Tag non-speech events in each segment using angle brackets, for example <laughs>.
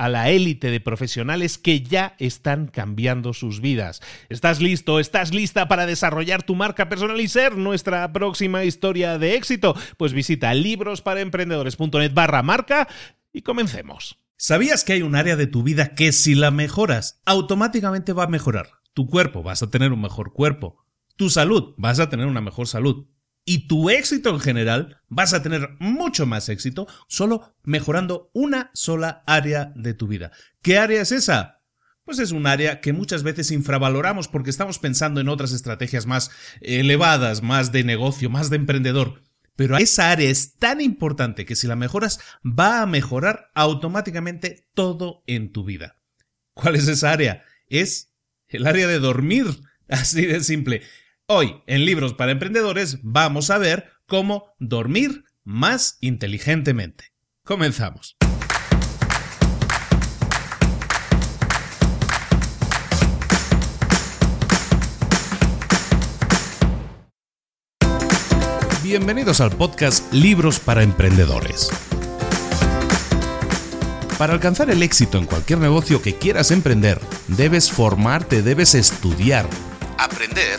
a la élite de profesionales que ya están cambiando sus vidas. ¿Estás listo? ¿Estás lista para desarrollar tu marca personal y ser nuestra próxima historia de éxito? Pues visita librosparaemprendedores.net barra marca y comencemos. ¿Sabías que hay un área de tu vida que si la mejoras, automáticamente va a mejorar? Tu cuerpo, vas a tener un mejor cuerpo. Tu salud, vas a tener una mejor salud y tu éxito en general, vas a tener mucho más éxito solo mejorando una sola área de tu vida. ¿Qué área es esa? Pues es un área que muchas veces infravaloramos porque estamos pensando en otras estrategias más elevadas, más de negocio, más de emprendedor. Pero esa área es tan importante que si la mejoras va a mejorar automáticamente todo en tu vida. ¿Cuál es esa área? Es el área de dormir. <laughs> Así de simple. Hoy, en Libros para Emprendedores, vamos a ver cómo dormir más inteligentemente. Comenzamos. Bienvenidos al podcast Libros para Emprendedores. Para alcanzar el éxito en cualquier negocio que quieras emprender, debes formarte, debes estudiar, aprender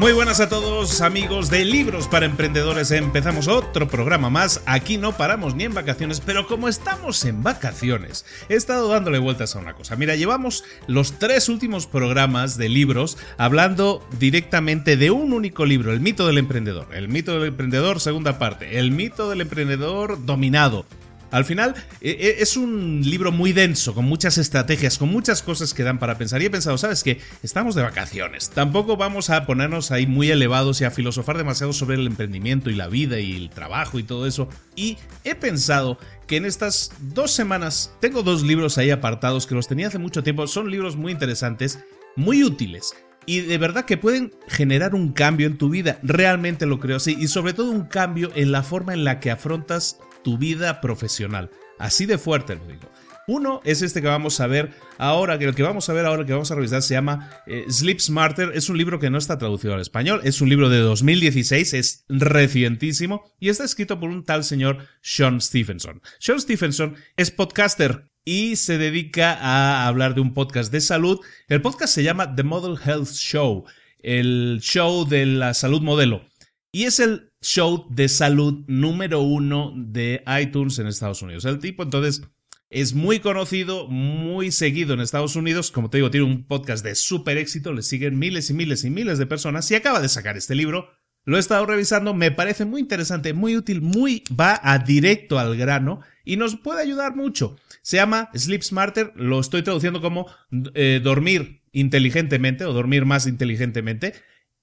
Muy buenas a todos amigos de Libros para Emprendedores. Empezamos otro programa más. Aquí no paramos ni en vacaciones, pero como estamos en vacaciones, he estado dándole vueltas a una cosa. Mira, llevamos los tres últimos programas de libros hablando directamente de un único libro, El mito del emprendedor. El mito del emprendedor, segunda parte. El mito del emprendedor dominado. Al final e, e, es un libro muy denso, con muchas estrategias, con muchas cosas que dan para pensar. Y he pensado, ¿sabes qué? Estamos de vacaciones. Tampoco vamos a ponernos ahí muy elevados y a filosofar demasiado sobre el emprendimiento y la vida y el trabajo y todo eso. Y he pensado que en estas dos semanas tengo dos libros ahí apartados que los tenía hace mucho tiempo. Son libros muy interesantes, muy útiles y de verdad que pueden generar un cambio en tu vida. Realmente lo creo así. Y sobre todo un cambio en la forma en la que afrontas tu vida profesional. Así de fuerte lo digo. Uno es este que vamos a ver ahora, que el que vamos a ver ahora, que vamos a revisar, se llama eh, Sleep Smarter. Es un libro que no está traducido al español, es un libro de 2016, es recientísimo y está escrito por un tal señor Sean Stephenson. Sean Stephenson es podcaster y se dedica a hablar de un podcast de salud. El podcast se llama The Model Health Show, el show de la salud modelo. Y es el show de salud número uno de iTunes en Estados Unidos. El tipo entonces es muy conocido, muy seguido en Estados Unidos. Como te digo, tiene un podcast de súper éxito. Le siguen miles y miles y miles de personas. Y acaba de sacar este libro. Lo he estado revisando. Me parece muy interesante, muy útil, muy va a directo al grano y nos puede ayudar mucho. Se llama Sleep Smarter. Lo estoy traduciendo como eh, dormir inteligentemente o dormir más inteligentemente.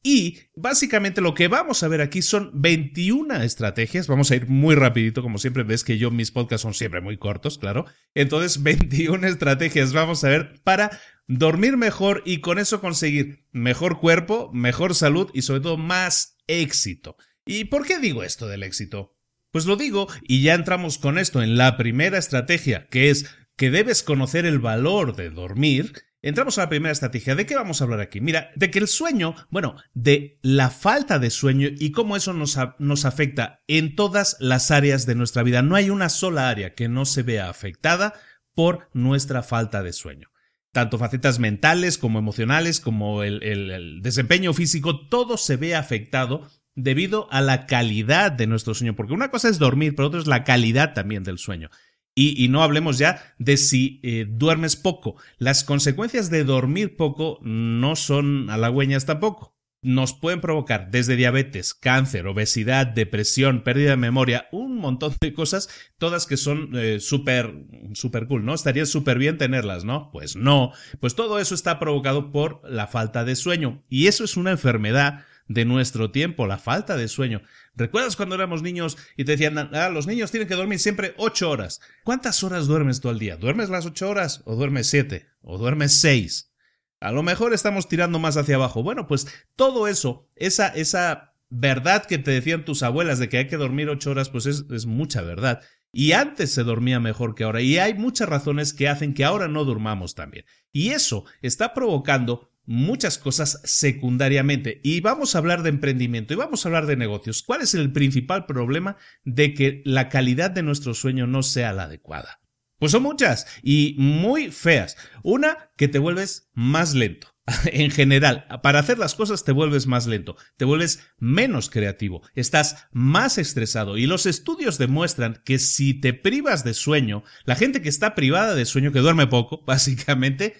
Y básicamente lo que vamos a ver aquí son 21 estrategias. Vamos a ir muy rapidito, como siempre ves que yo mis podcasts son siempre muy cortos, claro. Entonces, <laughs> 21 estrategias vamos a ver para dormir mejor y con eso conseguir mejor cuerpo, mejor salud y sobre todo más éxito. ¿Y por qué digo esto del éxito? Pues lo digo y ya entramos con esto en la primera estrategia, que es que debes conocer el valor de dormir Entramos a la primera estrategia. ¿De qué vamos a hablar aquí? Mira, de que el sueño, bueno, de la falta de sueño y cómo eso nos, nos, afecta en todas las áreas de nuestra vida. No hay una sola área que no se vea afectada por nuestra falta de sueño. Tanto facetas mentales como emocionales, como el, el desempeño físico, todo se ve afectado debido a la calidad de nuestro sueño. Porque una cosa es dormir, pero otra es la calidad también del sueño. Y, no hablemos ya de si eh, duermes poco. Las consecuencias de dormir poco no son halagüeñas tampoco. Nos pueden provocar desde diabetes, cáncer, obesidad, depresión, pérdida de memoria, un montón de cosas, todas que son eh, súper, súper cool, ¿no? Estaría súper bien tenerlas, ¿no? Pues no. Pues todo eso está provocado por la falta de sueño. Y eso es una enfermedad de nuestro tiempo, la falta de sueño. ¿Recuerdas cuando éramos niños y te decían, ah, los niños tienen que dormir siempre ocho horas? ¿Cuántas horas duermes tú al día? ¿Duermes las ocho horas o duermes siete? ¿O duermes seis? A lo mejor estamos tirando más hacia abajo. Bueno, pues todo eso, esa, esa verdad que te decían tus abuelas de que hay que dormir ocho horas, pues es, es mucha verdad. Y antes se dormía mejor que ahora. Y hay muchas razones que hacen que ahora no durmamos tan bien. Y eso está provocando muchas cosas secundariamente. Y vamos a hablar de emprendimiento y vamos a hablar de negocios. ¿Cuál es el principal problema de que la calidad de nuestro sueño no sea la adecuada? Pues son muchas y muy feas. Una, que te vuelves más lento. <laughs> en general, para hacer las cosas te vuelves más lento, te vuelves menos creativo, estás más estresado y los estudios demuestran que si te privas de sueño, la gente que está privada de sueño, que duerme poco, <laughs> básicamente,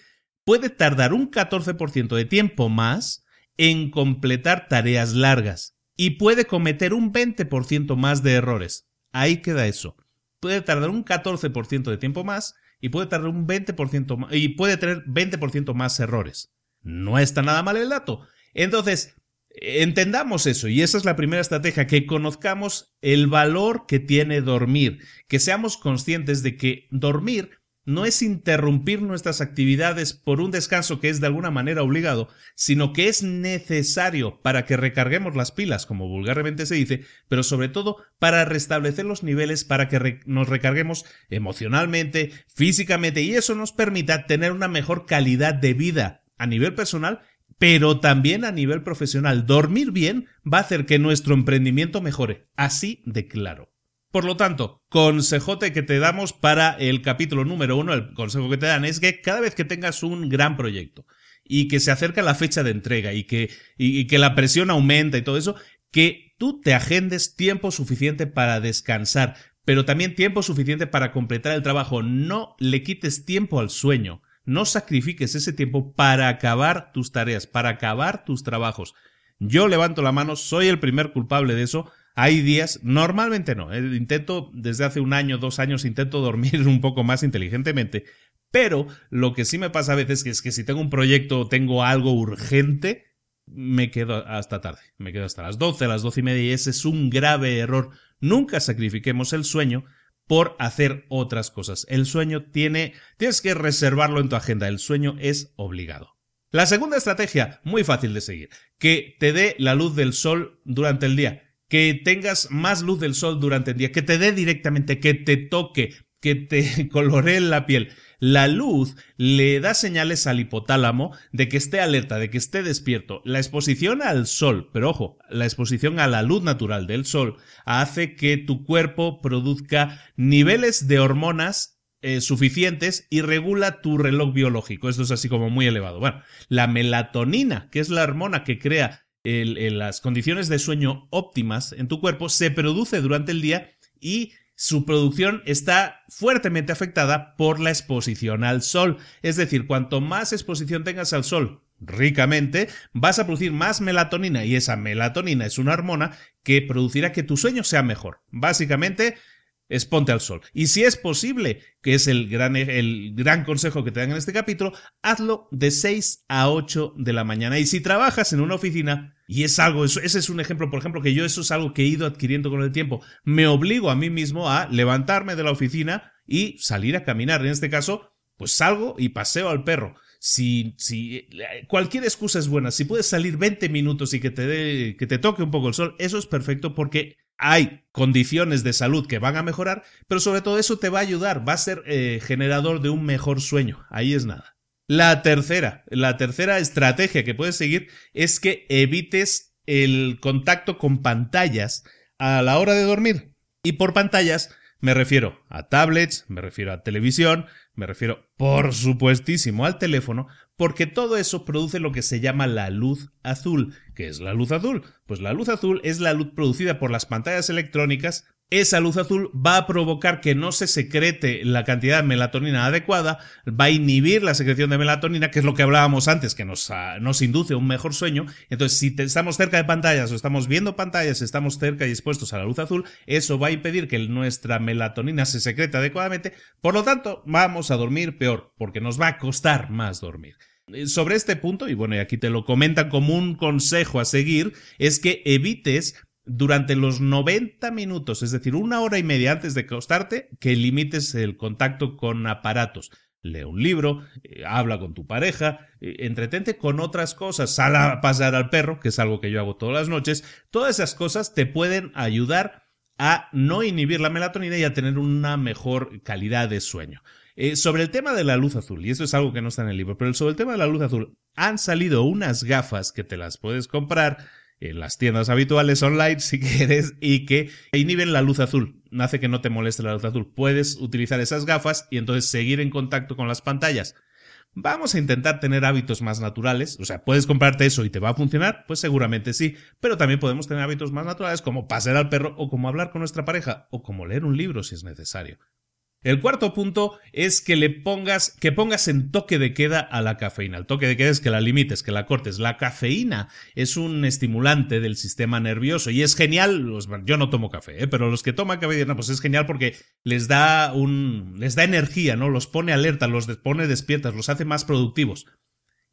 puede tardar un 14% de tiempo más en completar tareas largas y puede cometer un 20% más de errores. Ahí queda eso. Puede tardar un 14% de tiempo más y puede tardar un 20% más, y puede tener 20% más errores. No está nada mal el dato. Entonces, entendamos eso y esa es la primera estrategia, que conozcamos el valor que tiene dormir, que seamos conscientes de que dormir no es interrumpir nuestras actividades por un descanso que es de alguna manera obligado, sino que es necesario para que recarguemos las pilas, como vulgarmente se dice, pero sobre todo para restablecer los niveles para que nos recarguemos emocionalmente, físicamente, y eso nos permita tener una mejor calidad de vida a nivel personal pero también a nivel profesional. Dormir bien va a hacer que nuestro emprendimiento mejore. Así de claro. Por lo tanto, consejote que te damos para el capítulo número uno, el consejo que te dan es que cada vez que tengas un gran proyecto y que se acerca la fecha de entrega y que, y, que la presión aumenta y todo eso, que tú te agendes tiempo suficiente para descansar, pero también tiempo suficiente para completar el trabajo. No le quites tiempo al sueño. No sacrifiques ese tiempo para acabar tus tareas, para acabar tus trabajos. Yo levanto la mano, soy el primer culpable de eso. Hay días, normalmente no, eh, intento desde hace un año, dos años, intento <laughs> dormir un poco más inteligentemente, pero lo que sí me pasa a veces es que si tengo un proyecto o tengo algo urgente, me quedo hasta tarde, me quedo hasta las 12, las doce y media y ese es un grave error. Nunca sacrifiquemos el sueño por hacer otras cosas. El sueño tiene, tienes que reservarlo en tu agenda, el sueño es obligado. La segunda estrategia, muy fácil de seguir, que te dé la luz del sol durante el día que tengas más luz del sol durante el día, que te dé directamente, que te toque, que te <laughs> coloree la piel. La luz le da señales al hipotálamo de que esté alerta, de que esté despierto. La exposición al sol, pero ojo, la exposición a la luz natural del sol hace que tu cuerpo produzca niveles de hormonas eh, suficientes y regula tu reloj biológico. Esto es así como muy elevado. Bueno, la melatonina, que es la hormona que crea las condiciones de sueño óptimas en tu cuerpo, se produce durante el día y su producción está fuertemente afectada por la exposición al sol. Es decir, cuanto más exposición tengas al sol ricamente, vas a producir más melatonina y esa melatonina es una hormona que producirá que tu sueño sea mejor. Básicamente, Exponte al sol. Y si es posible, que es el gran, el gran consejo que te dan en este capítulo, hazlo de 6 a 8 de la mañana. Y si trabajas en una oficina, y es algo, ese es un ejemplo, por ejemplo, que yo eso es algo que he ido adquiriendo con el tiempo, me obligo a mí mismo a levantarme de la oficina y salir a caminar. En este caso, pues salgo y paseo al perro. Si, si cualquier excusa es buena, si puedes salir 20 minutos y que te, dé, que te toque un poco el sol, eso es perfecto porque hay condiciones de salud que van a mejorar, pero sobre todo eso te va a ayudar, va a ser eh, generador de un mejor sueño. Ahí es nada. La tercera, la tercera estrategia que puedes seguir es que evites el contacto con pantallas a la hora de dormir. Y por pantallas me refiero a tablets, me refiero a televisión, me refiero por supuestísimo al teléfono, porque todo eso produce lo que se llama la luz azul. ¿Qué es la luz azul? Pues la luz azul es la luz producida por las pantallas electrónicas esa luz azul va a provocar que no se secrete la cantidad de melatonina adecuada, va a inhibir la secreción de melatonina, que es lo que hablábamos antes, que nos, ah, induce un mejor sueño. Entonces, si estamos cerca de pantallas o estamos viendo pantallas, estamos cerca y expuestos a la luz azul, eso va a impedir que nuestra melatonina se secrete adecuadamente. Por lo tanto, vamos a dormir peor, porque nos va a costar más dormir. Eh, sobre este punto, y bueno, y aquí te lo comentan como un consejo a seguir, es que evites durante los 90 minutos, es decir, una hora y media antes de acostarte, que limites el contacto con aparatos. Lee un libro, eh, habla con tu pareja, eh, entretente con otras cosas, sal a pasar al perro, que es algo que yo hago todas las noches. Todas esas cosas te pueden ayudar a no inhibir la melatonina y a tener una mejor calidad de sueño. Eh, sobre el tema de la luz azul, y esto es algo que no está en el libro, pero sobre el tema de la luz azul, han salido unas gafas que te las puedes comprar en las tiendas habituales online <laughs> si quieres y que inhiben la luz azul. Hace que no te moleste la luz azul. Puedes utilizar esas gafas y entonces seguir en contacto con las pantallas. Vamos a intentar tener hábitos más naturales, o sea, puedes comprarte eso y te va a funcionar, pues seguramente sí, pero también podemos tener hábitos más naturales como pasear al perro o como hablar con nuestra pareja o como leer un libro si es necesario. El cuarto punto es que le pongas, que pongas en toque de queda a la cafeína. El toque de queda es que la limites, que la cortes. La cafeína es un estimulante del sistema nervioso y es genial. Yo no tomo café, ¿eh? pero los que toman café, no, pues es genial porque les da un, les da energía, ¿no? Los pone alerta, los pone despiertas, los hace más productivos.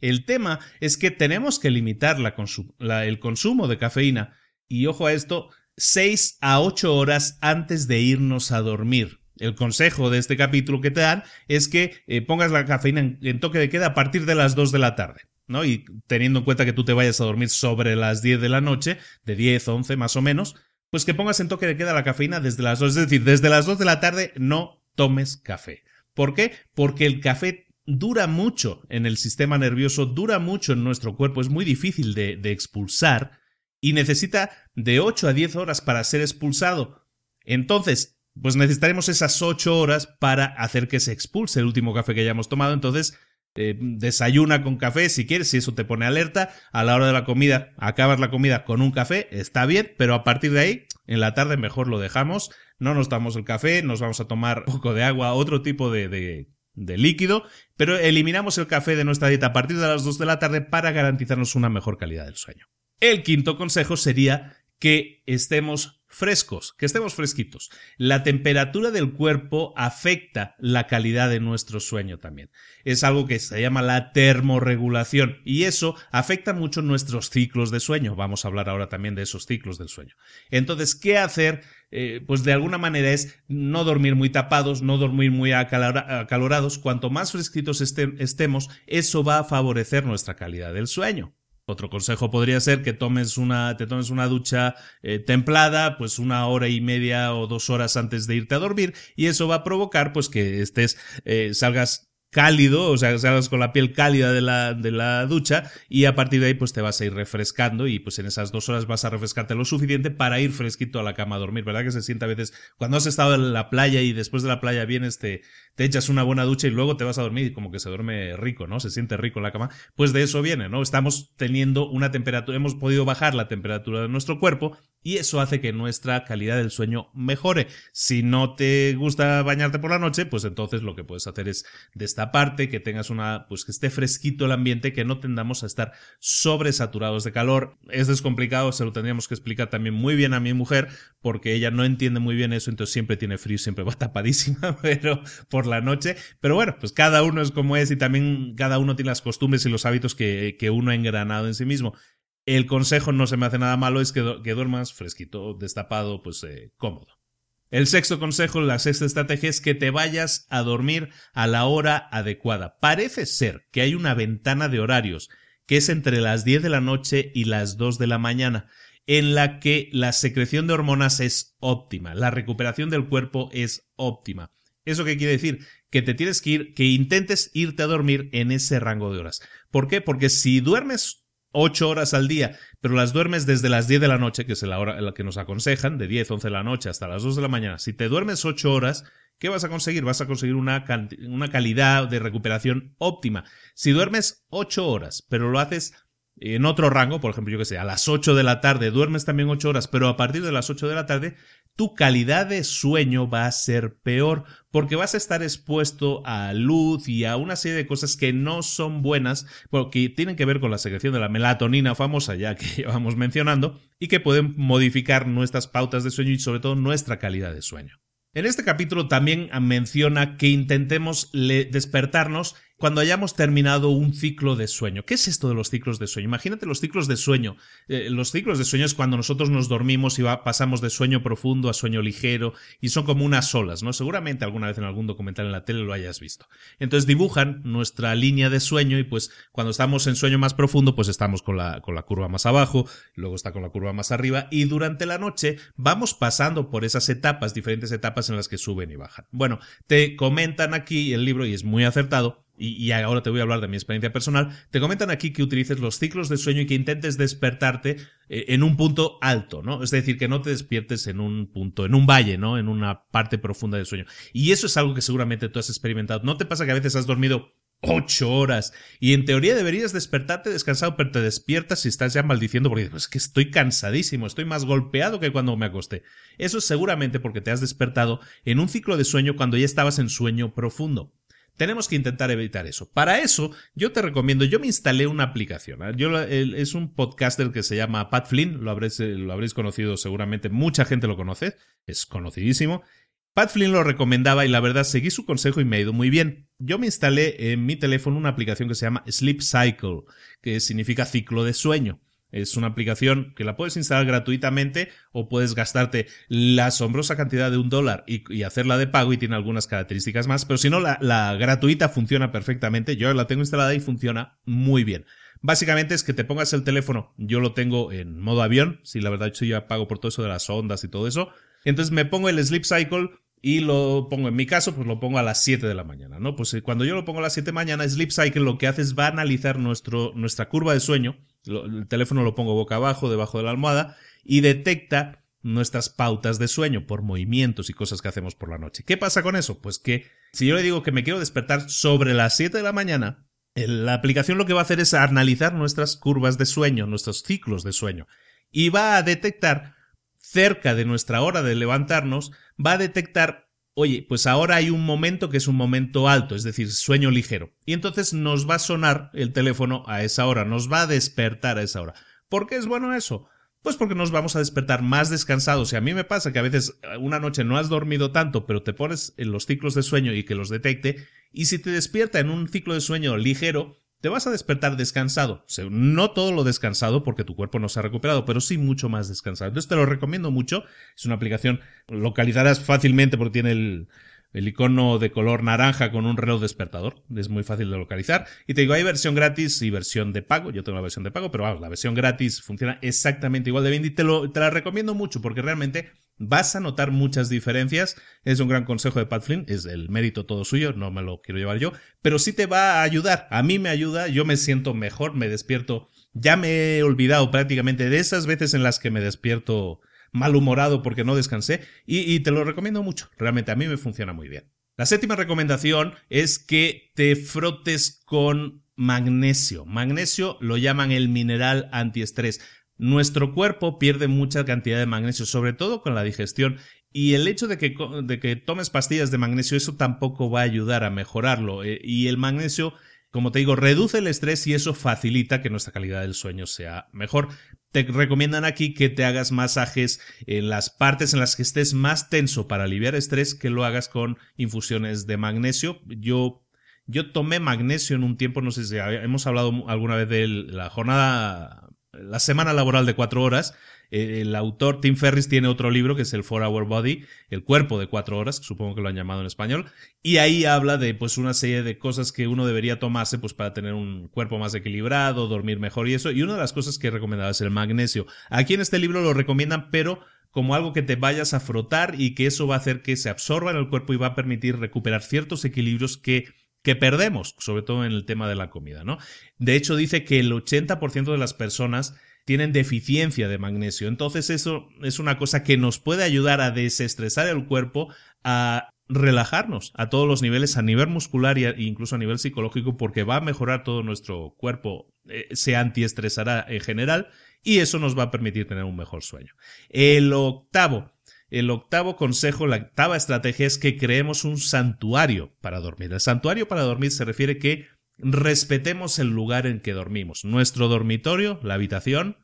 El tema es que tenemos que limitar el consumo de cafeína y ojo a esto, 6 a 8 horas antes de irnos a dormir el consejo de este capítulo que te dan es que eh, pongas la cafeína en, toque de queda a partir de las 2 de la tarde. ¿no? Y teniendo en cuenta que tú te vayas a dormir sobre las 10 de la noche, de 10, 11 más o menos, pues que pongas en toque de queda la cafeína desde las 2. Es decir, desde las 2 de la tarde no tomes café. ¿Por qué? Porque el café dura mucho en el sistema nervioso, dura mucho en nuestro cuerpo, es muy difícil de, de expulsar y necesita de 8 a 10 horas para ser expulsado. Entonces, pues necesitaremos esas ocho horas para hacer que se expulse el último café que hayamos tomado. Entonces, eh, desayuna con café si quieres, si eso te pone alerta. A la hora de la comida, acabas la comida con un café, está bien, pero a partir de ahí, en la tarde mejor lo dejamos. No nos damos el café, nos vamos a tomar un poco de agua, otro tipo de, de, de líquido, pero eliminamos el café de nuestra dieta a partir de las 2 de la tarde para garantizarnos una mejor calidad del sueño. El quinto consejo sería que estemos frescos, que estemos fresquitos. La temperatura del cuerpo afecta la calidad de nuestro sueño también. Es algo que se llama la termorregulación y eso afecta mucho nuestros ciclos de sueño. Vamos a hablar ahora también de esos ciclos del sueño. Entonces, ¿qué hacer? Eh, pues de alguna manera es no dormir muy tapados, no dormir muy acalorados. Cuanto más fresquitos estemos, eso va a favorecer nuestra calidad del sueño. Otro consejo podría ser que tomes una, te tomes una ducha eh, templada, pues una hora y media o dos horas antes de irte a dormir, y eso va a provocar, pues que estés, eh, salgas cálido, o sea, salgas con la piel cálida de la, de la ducha y a partir de ahí pues te vas a ir refrescando y pues en esas dos horas vas a refrescarte lo suficiente para ir fresquito a la cama a dormir, ¿verdad? Que se siente a veces cuando has estado en la playa y después de la playa vienes, te, te echas una buena ducha y luego te vas a dormir y como que se duerme rico, ¿no? Se siente rico en la cama. Pues de eso viene, ¿no? Estamos teniendo una temperatura, hemos podido bajar la temperatura de nuestro cuerpo y eso hace que nuestra calidad del sueño mejore. Si no te gusta bañarte por la noche, pues entonces lo que puedes hacer es de esta parte, que tengas una, pues que esté fresquito el ambiente, que no tendamos a estar sobresaturados de calor. Es descomplicado, se lo tendríamos que explicar también muy bien a mi mujer, porque ella no entiende muy bien eso, entonces siempre tiene frío, siempre va <laughs> tapadísima, pero por la noche. Pero bueno, pues cada uno es como es y también cada uno tiene las costumbres y los hábitos que uno ha engranado en sí mismo. El consejo no se me hace nada malo, es que, duermas fresquito, destapado, pues eh, cómodo. El sexto consejo, la sexta estrategia es que te vayas a dormir a la hora adecuada. Parece ser que hay una ventana de horarios que es entre las 10 de la noche y las 2 de la mañana, en la que la secreción de hormonas es óptima, la recuperación del cuerpo es óptima. ¿Eso qué quiere decir? Que te tienes que ir, que intentes irte a dormir en ese rango de horas. ¿Por qué? Porque si duermes 8 horas al día, pero las duermes desde las 10 de la noche, que es la hora en la que nos aconsejan, de 10, 11 de la noche hasta las 2 de la mañana, si te duermes 8 horas, ¿qué vas a conseguir? Vas a conseguir una, una calidad de recuperación óptima. Si duermes 8 horas, pero lo haces en otro rango, por ejemplo, yo que sé, a las 8 de la tarde, duermes también 8 horas, pero a partir de las 8 de la tarde, tu calidad de sueño va a ser peor porque vas a estar expuesto a luz y a una serie de cosas que no son buenas porque tienen que ver con la secreción de la melatonina famosa ya que <laughs> llevamos mencionando y que pueden modificar nuestras pautas de sueño y sobre todo nuestra calidad de sueño. En este capítulo también menciona que intentemos despertarnos cuando hayamos terminado un ciclo de sueño. ¿Qué es esto de los ciclos de sueño? Imagínate los ciclos de sueño. Eh, los ciclos de sueño es cuando nosotros nos dormimos y pasamos de sueño profundo a sueño ligero y son como unas olas, ¿no? Seguramente alguna vez en algún documental en la tele lo hayas visto. Entonces dibujan nuestra línea de sueño y pues cuando estamos en sueño más profundo pues estamos con la, con la curva más abajo, luego está con la curva más arriba y durante la noche vamos pasando por esas etapas, diferentes etapas en las que suben y bajan. Bueno, te comentan aquí el libro y es muy acertado y, ahora te voy a hablar de mi experiencia personal, te comentan aquí que utilices los ciclos de sueño y que intentes despertarte eh, en un punto alto, ¿no? Es decir, que no te despiertes en un punto, en un valle, ¿no? En una parte profunda del sueño. Y eso es algo que seguramente tú has experimentado. ¿No te pasa que a veces has dormido ocho horas y en teoría deberías despertarte descansado, pero te despiertas y estás ya maldiciendo porque es que estoy cansadísimo, estoy más golpeado que cuando me acosté. Eso es seguramente porque te has despertado en un ciclo de sueño cuando ya estabas en sueño profundo. Tenemos que intentar evitar eso. Para eso, yo te recomiendo, yo me instalé una aplicación. ¿eh? Yo, es un podcaster que se llama Pat Flynn, lo habréis, eh, lo habréis conocido seguramente, mucha gente lo conoce, es conocidísimo. Pat Flynn lo recomendaba y la verdad seguí su consejo y me ha ido muy bien. Yo me instalé en mi teléfono una aplicación que se llama Sleep Cycle, que significa ciclo de sueño. Es una aplicación que la puedes instalar gratuitamente o puedes gastarte la asombrosa cantidad de un dólar y, hacerla de pago y tiene algunas características más, pero si no, la, gratuita funciona perfectamente. Yo la tengo instalada y funciona muy bien. Básicamente es que te pongas el teléfono, yo lo tengo en modo avión, si la verdad yo ya pago por todo eso de las ondas y todo eso. Entonces me pongo el Sleep Cycle y lo pongo, en mi caso, pues lo pongo a las 7 de la mañana, ¿no? Pues eh, cuando yo lo pongo a las 7 de la mañana, Sleep Cycle lo que hace es va a analizar nuestro, nuestra curva de sueño el teléfono lo pongo boca abajo, debajo de la almohada, y detecta nuestras pautas de sueño por movimientos y cosas que hacemos por la noche. ¿Qué pasa con eso? Pues que si yo le digo que me quiero despertar sobre las 7 de la mañana, la aplicación lo que va a hacer es analizar nuestras curvas de sueño, nuestros ciclos de sueño, y va a detectar cerca de nuestra hora de levantarnos, va a detectar oye, pues ahora hay un momento que es un momento alto, es decir, sueño ligero. Y entonces nos va a sonar el teléfono a esa hora, nos va a despertar a esa hora. ¿Por qué es bueno eso? Pues porque nos vamos a despertar más descansados. Y a mí me pasa que a veces eh, una noche no has dormido tanto, pero te pones en los ciclos de sueño y que los detecte, y si te despierta en un ciclo de sueño ligero, te vas a despertar descansado. no todo lo descansado porque tu cuerpo no se ha recuperado, pero sí mucho más descansado. Entonces te lo recomiendo mucho. Es una aplicación, localizarás fácilmente porque tiene el, el icono de color naranja con un reloj despertador. Es muy fácil de localizar. Y te digo, hay versión gratis y versión de pago. Yo tengo la versión de pago, pero vamos, la versión gratis funciona exactamente igual de bien y te, la recomiendo mucho porque realmente vas a notar muchas diferencias. Es un gran consejo de Pat Flynn, es el mérito todo suyo, no me lo quiero llevar yo, pero sí te va a ayudar. A mí me ayuda, yo me siento mejor, me despierto. Ya me he olvidado prácticamente de esas veces en las que me despierto malhumorado porque no descansé y, te lo recomiendo mucho. Realmente a mí me funciona muy bien. La séptima recomendación es que te frotes con magnesio. Magnesio lo llaman el mineral antiestrés. Nuestro cuerpo pierde mucha cantidad de magnesio, sobre todo con la digestión, y el hecho de que, de que tomes pastillas de magnesio, eso tampoco va a ayudar a mejorarlo. Eh, y el magnesio como te digo, reduce el estrés y eso facilita que nuestra calidad del sueño sea mejor. Te recomiendan aquí que te hagas masajes en las partes en las que estés más tenso para aliviar estrés, que lo hagas con infusiones de magnesio. Yo yo tomé magnesio en un tiempo, no sé si hemos hablado alguna vez de la jornada, la semana laboral de cuatro horas, eh, el autor Tim Ferris tiene otro libro que es el Four Hour Body, el cuerpo de cuatro horas, supongo que lo han llamado en español, y ahí habla de pues una serie de cosas que uno debería tomarse pues para tener un cuerpo más equilibrado, dormir mejor y eso, y una de las cosas que recomendaba es el magnesio. Aquí en este libro lo recomiendan, pero como algo que te vayas a frotar y que eso va a hacer que se absorba en el cuerpo y va a permitir recuperar ciertos equilibrios que que perdemos, sobre todo en el tema de la comida, ¿no? De hecho, dice que el 80% de las personas tienen deficiencia de magnesio. Entonces eso es una cosa que nos puede ayudar a desestresar el cuerpo, a relajarnos a todos los niveles, a nivel muscular e incluso a nivel psicológico, porque va a mejorar todo nuestro cuerpo, eh, se antiestresará en general y eso nos va a permitir tener un mejor sueño. El octavo, el octavo consejo, la octava estrategia es que creemos un santuario para dormir. El santuario para dormir se refiere que respetemos el lugar en que dormimos. Nuestro dormitorio, la habitación,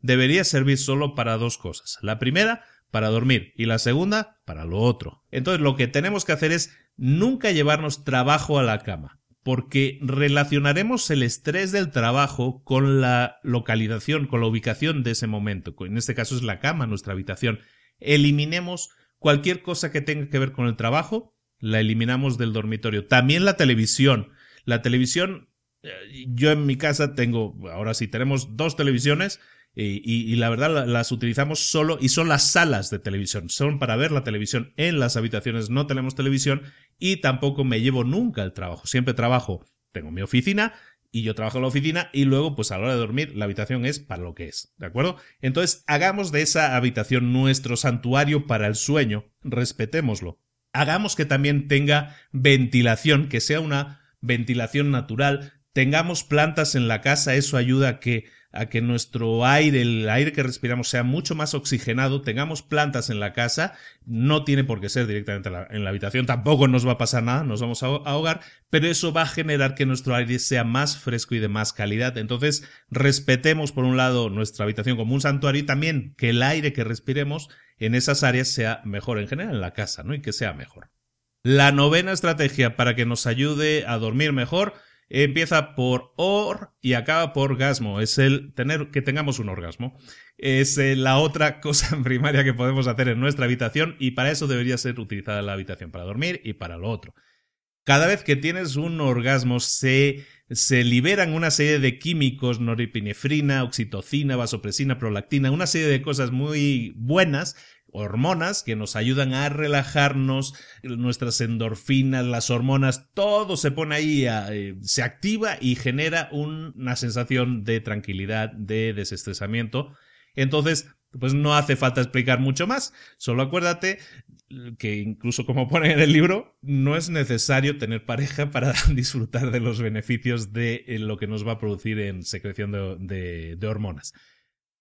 debería servir solo para dos cosas. La primera, para dormir y la segunda, para lo otro. Entonces lo que tenemos que hacer es nunca llevarnos trabajo a la cama, porque relacionaremos el estrés del trabajo con la localización, con la ubicación de ese momento. En este caso es la cama, nuestra habitación. Eliminemos cualquier cosa que tenga que ver con el trabajo, la eliminamos del dormitorio. También la televisión. La televisión, eh, yo en mi casa tengo, ahora sí, tenemos dos televisiones y, la verdad las utilizamos solo y son las salas de televisión, son para ver la televisión. En las habitaciones no tenemos televisión y tampoco me llevo nunca el trabajo. Siempre trabajo, tengo mi oficina y yo trabajo en la oficina y luego pues a la hora de dormir la habitación es para lo que es, ¿de acuerdo? Entonces hagamos de esa habitación nuestro santuario para el sueño, respetémoslo. Hagamos que también tenga ventilación, que sea una ventilación natural, tengamos plantas en la casa, eso ayuda a que a que nuestro aire, el aire que respiramos sea mucho más oxigenado, tengamos plantas en la casa, no tiene por qué ser directamente en la, habitación, tampoco nos va a pasar nada, nos vamos a ahogar, pero eso va a generar que nuestro aire sea más fresco y de más calidad. Entonces, respetemos por un lado nuestra habitación como un santuario y también que el aire que respiremos en esas áreas sea mejor en general en la casa, ¿no? Y que sea mejor. La novena estrategia para que nos ayude a dormir mejor empieza por or y acaba por gasmo. Es el tener que tengamos un orgasmo. Es eh, la otra <laughs> cosa primaria que podemos hacer en nuestra habitación y para eso debería ser utilizada la habitación para dormir y para lo otro. Cada vez que tienes un orgasmo se, se liberan una serie de químicos, noripinefrina, oxitocina, vasopresina, prolactina, una serie de cosas muy buenas hormonas que nos ayudan a relajarnos, nuestras endorfinas, las hormonas, todo se pone ahí, eh, se activa y genera una sensación de tranquilidad, de desestresamiento. Entonces, pues no hace falta explicar mucho más, solo acuérdate que incluso como pone en el libro, no es necesario tener pareja para <laughs> disfrutar de los beneficios de eh, lo que nos va a producir en secreción de hormonas.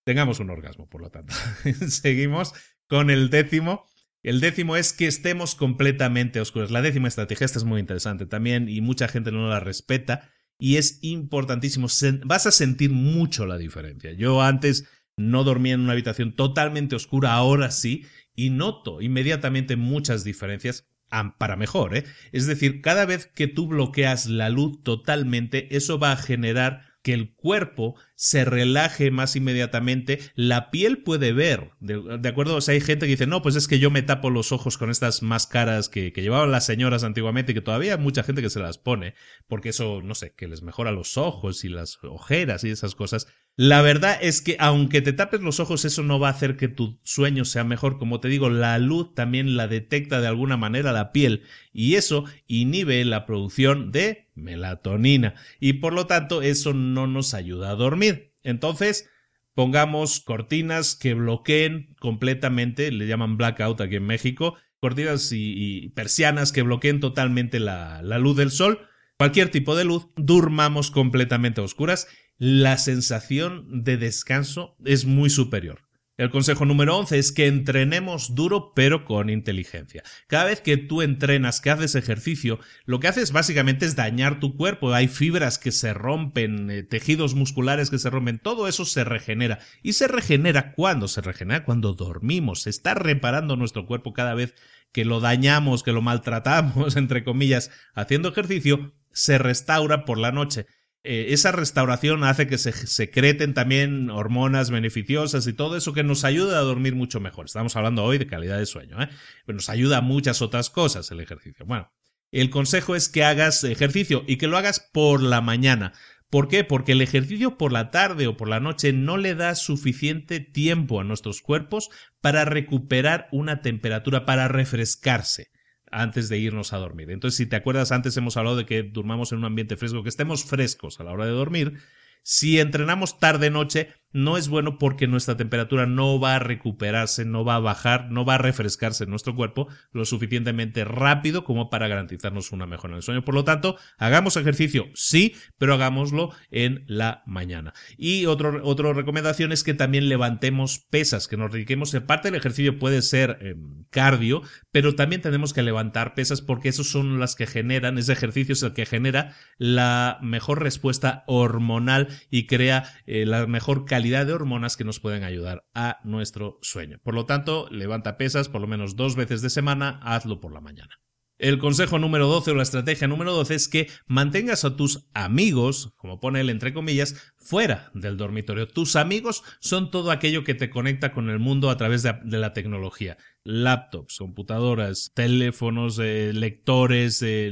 Tengamos un orgasmo, por lo tanto. <laughs> Seguimos con el décimo. El décimo es que estemos completamente oscuros. La décima estrategia, esta es muy interesante también y mucha gente no la respeta y es importantísimo. Vas a sentir mucho la diferencia. Yo antes no dormía en una habitación totalmente oscura, ahora sí, y noto inmediatamente muchas diferencias para mejor. ¿eh? Es decir, cada vez que tú bloqueas la luz totalmente, eso va a generar que el cuerpo se relaje más inmediatamente, la piel puede ver, de, acuerdo, o sea, hay gente que dice, no, pues es que yo me tapo los ojos con estas máscaras que, que llevaban las señoras antiguamente y que todavía hay mucha gente que se las pone, porque eso, no sé, que les mejora los ojos y las ojeras y esas cosas. La verdad es que aunque te tapes los ojos, eso no va a hacer que tu sueño sea mejor. Como te digo, la luz también la detecta de alguna manera la piel y eso inhibe la producción de melatonina y por lo tanto eso no nos ayuda a dormir. Entonces, pongamos cortinas que bloqueen completamente, le llaman blackout aquí en México, cortinas y, persianas que bloqueen totalmente la, la luz del sol cualquier tipo de luz, durmamos completamente a oscuras la sensación de descanso es muy superior. El consejo número 11 es que entrenemos duro pero con inteligencia. Cada vez que tú entrenas, que haces ejercicio, lo que haces básicamente es dañar tu cuerpo. Hay fibras que se rompen, eh, tejidos musculares que se rompen, todo eso se regenera. ¿Y se regenera cuando? Se regenera cuando dormimos. Se está reparando nuestro cuerpo cada vez que lo dañamos, que lo maltratamos, <laughs> entre comillas, haciendo ejercicio, se restaura por la noche. Eh, esa restauración hace que se secreten también hormonas beneficiosas y todo eso que nos ayuda a dormir mucho mejor. Estamos hablando hoy de calidad de sueño, ¿eh? pero nos ayuda a muchas otras cosas el ejercicio. Bueno, el consejo es que hagas ejercicio y que lo hagas por la mañana. ¿Por qué? Porque el ejercicio por la tarde o por la noche no le da suficiente tiempo a nuestros cuerpos para recuperar una temperatura, para refrescarse antes de irnos a dormir. Entonces, si te acuerdas, antes hemos hablado de que durmamos en un ambiente fresco, que estemos frescos a la hora de dormir. Si entrenamos tarde-noche, no es bueno porque nuestra temperatura no va a recuperarse, no va a bajar, no va a refrescarse en nuestro cuerpo lo suficientemente rápido como para garantizarnos una mejora en el sueño. Por lo tanto, hagamos ejercicio, sí, pero hagámoslo en la mañana. Y otra recomendación es que también levantemos pesas, que nos dediquemos. Parte del ejercicio puede ser em, cardio, pero también tenemos que levantar pesas porque esos son las que generan, ese ejercicio es el que genera la mejor respuesta hormonal y crea eh, la mejor calidad de hormonas que nos pueden ayudar a nuestro sueño. Por lo tanto, levanta pesas por lo menos dos veces de semana, hazlo por la mañana. El consejo número 12 o la estrategia número 12 es que mantengas a tus amigos, como pone él entre comillas, fuera del dormitorio. Tus amigos son todo aquello que te conecta con el mundo a través de, la tecnología. Laptops, computadoras, teléfonos, eh, lectores, eh,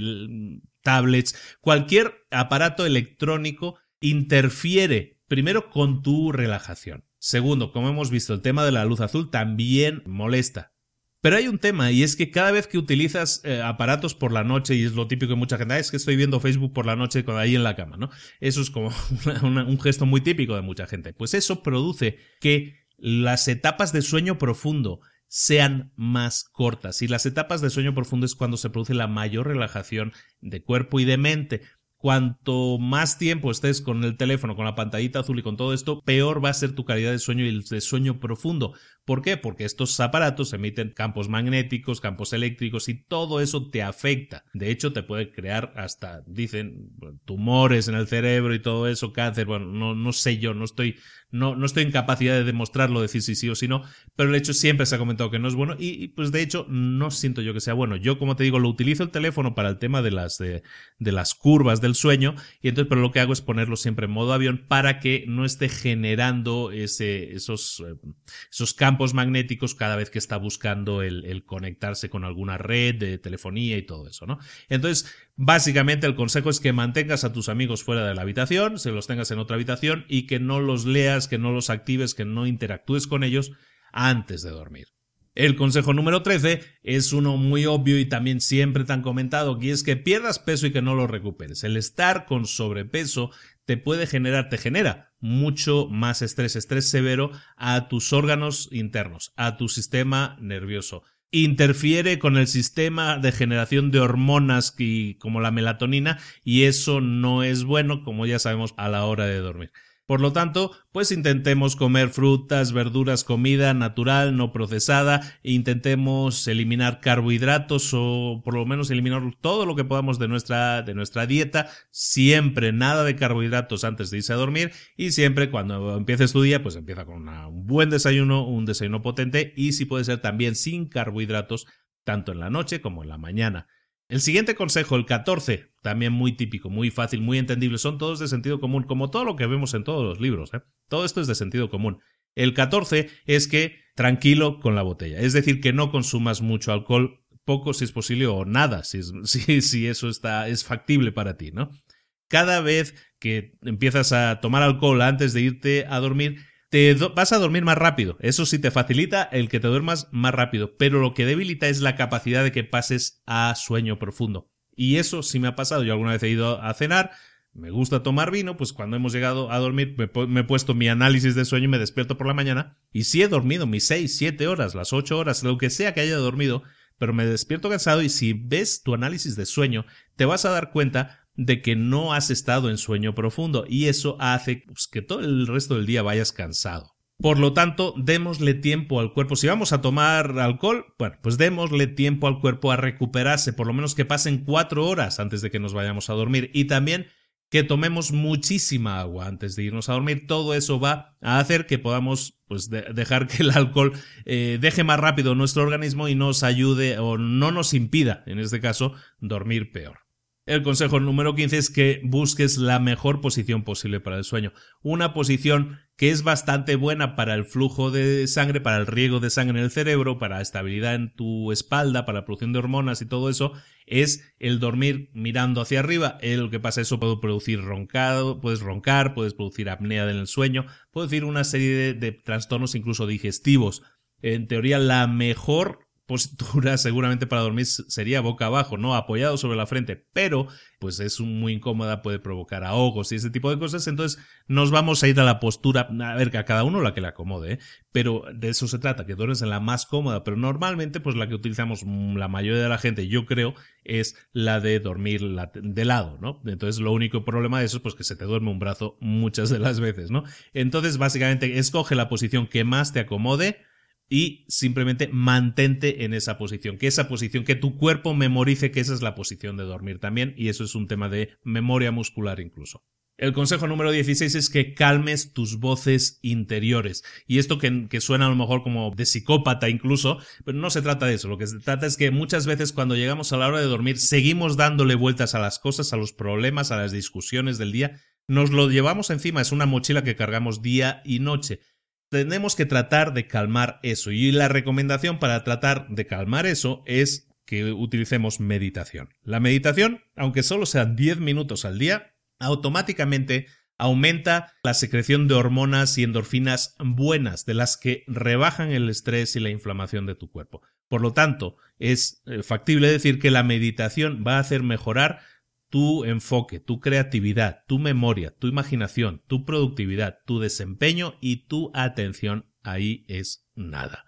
tablets, cualquier aparato electrónico interfiere Primero, con tu relajación. Segundo, como hemos visto, el tema de la luz azul también molesta. Pero hay un tema y es que cada vez que utilizas eh, aparatos por la noche, y es lo típico de mucha gente, ah, es que estoy viendo Facebook por la noche ahí en la cama, ¿no? Eso es como <laughs> un gesto muy típico de mucha gente. Pues eso produce que las etapas de sueño profundo sean más cortas. Y las etapas de sueño profundo es cuando se produce la mayor relajación de cuerpo y de mente cuanto más tiempo estés con el teléfono, con la pantallita azul y con todo esto, peor va a ser tu calidad de sueño y el de sueño profundo. ¿Por qué? Porque estos aparatos emiten campos magnéticos, campos eléctricos y todo eso te afecta. De hecho, te puede crear hasta, dicen, tumores en el cerebro y todo eso, cáncer. Bueno, no, no sé yo, no estoy no, no estoy en capacidad de demostrarlo, decir si sí o si no, pero el hecho siempre se ha comentado que no es bueno y, pues de hecho no siento yo que sea bueno. Yo, como te digo, lo utilizo el teléfono para el tema de las, de, las curvas del sueño y entonces, pero lo que hago es ponerlo siempre en modo avión para que no esté generando ese, esos, eh, esos campos magnéticos cada vez que está buscando el, el conectarse con alguna red de telefonía y todo eso, ¿no? Entonces, Básicamente el consejo es que mantengas a tus amigos fuera de la habitación, se los tengas en otra habitación y que no los leas, que no los actives, que no interactúes con ellos antes de dormir. El consejo número 13 es uno muy obvio y también siempre tan comentado, que es que pierdas peso y que no lo recuperes. El estar con sobrepeso te puede generar, te genera mucho más estrés, estrés severo a tus órganos internos, a tu sistema nervioso interfiere con el sistema de generación de hormonas como la melatonina y eso no es bueno, como ya sabemos, a la hora de dormir. Por lo tanto, pues intentemos comer frutas, verduras, comida natural, no procesada, e intentemos eliminar carbohidratos o por lo menos eliminar todo lo que podamos de nuestra, de nuestra dieta, siempre nada de carbohidratos antes de irse a dormir y siempre cuando empieces tu día, pues empieza con un buen desayuno, un desayuno potente y si puede ser también sin carbohidratos, tanto en la noche como en la mañana. El siguiente consejo, el 14, también muy típico, muy fácil, muy entendible, son todos de sentido común, como todo lo que vemos en todos los libros. ¿eh? Todo esto es de sentido común. El 14 es que tranquilo con la botella, es decir, que no consumas mucho alcohol, poco si es posible o nada, si, <laughs> si, si eso está, es factible para ti, ¿no? Cada vez que empiezas a tomar alcohol antes de irte a dormir, te vas a dormir más rápido. Eso sí te facilita el que te duermas más rápido, pero lo que debilita es la capacidad de que pases a sueño profundo. Y eso sí me ha pasado. Yo alguna vez he ido a cenar, me gusta tomar vino, pues cuando hemos llegado a dormir me, he puesto mi análisis de sueño y me despierto por la mañana. Y si he dormido mis 6, 7 horas, las 8 horas, lo que sea que haya dormido, pero me despierto cansado y si ves tu análisis de sueño, te vas a dar cuenta de que no has estado en sueño profundo y eso hace pues, que todo el resto del día vayas cansado. Por lo tanto, démosle tiempo al cuerpo. Si vamos a tomar alcohol, bueno, pues démosle tiempo al cuerpo a recuperarse, por lo menos que pasen cuatro horas antes de que nos vayamos a dormir. Y también que tomemos muchísima agua antes de irnos a dormir. Todo eso va a hacer que podamos pues, dejar que el alcohol eh, deje más rápido nuestro organismo y nos ayude o no nos impida, en este caso, dormir peor. El consejo número 15 es que busques la mejor posición posible para el sueño. Una posición que es bastante buena para el flujo de sangre, para el riego de sangre en el cerebro, para estabilidad en tu espalda, para la producción de hormonas y todo eso, es el dormir mirando hacia arriba. lo que pasa, eso puede producir roncado, puedes roncar, puedes producir apnea en el sueño, puede decir una serie de trastornos incluso digestivos. En teoría, la mejor postura seguramente para dormir sería boca abajo, no apoyado sobre la frente, pero pues es muy incómoda, puede provocar ahogos y ese tipo de cosas, entonces nos vamos a ir a la postura, a ver, a cada uno la que le acomode, ¿eh? pero de eso se trata, que duermes en la más cómoda, pero normalmente pues la que utilizamos la mayoría de la gente, yo creo, es la de dormir de lado, ¿no? Entonces lo único problema de eso es pues que se te duerme un brazo muchas de las veces, ¿no? Entonces básicamente escoge la posición que más te acomode, y simplemente mantente en esa posición, que esa posición, que tu cuerpo memorice que esa es la posición de dormir también, y eso es un tema de memoria muscular incluso. El consejo número 16 es que calmes tus voces interiores. Y esto que, suena a lo mejor como de psicópata incluso, pero no se trata de eso. Lo que se trata es que muchas veces cuando llegamos a la hora de dormir seguimos dándole vueltas a las cosas, a los problemas, a las discusiones del día. Nos lo llevamos encima, es una mochila que cargamos día y noche tenemos que tratar de calmar eso. Y la recomendación para tratar de calmar eso es que utilicemos meditación. La meditación, aunque solo sean 10 minutos al día, automáticamente aumenta la secreción de hormonas y endorfinas buenas, de las que rebajan el estrés y la inflamación de tu cuerpo. Por lo tanto, es eh, factible decir que la meditación va a hacer mejorar tu enfoque, tu creatividad, tu memoria, tu imaginación, tu productividad, tu desempeño y tu atención, ahí es nada.